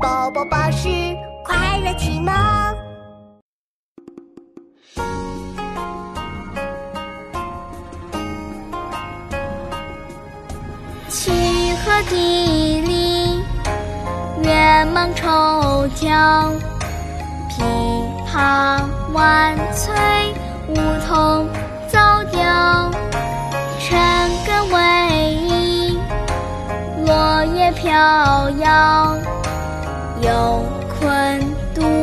宝宝巴士快乐启蒙。曲和地里，月忙抽奖，琵琶万岁，梧桐早凋。春耕微矣，落叶飘摇。有宽度。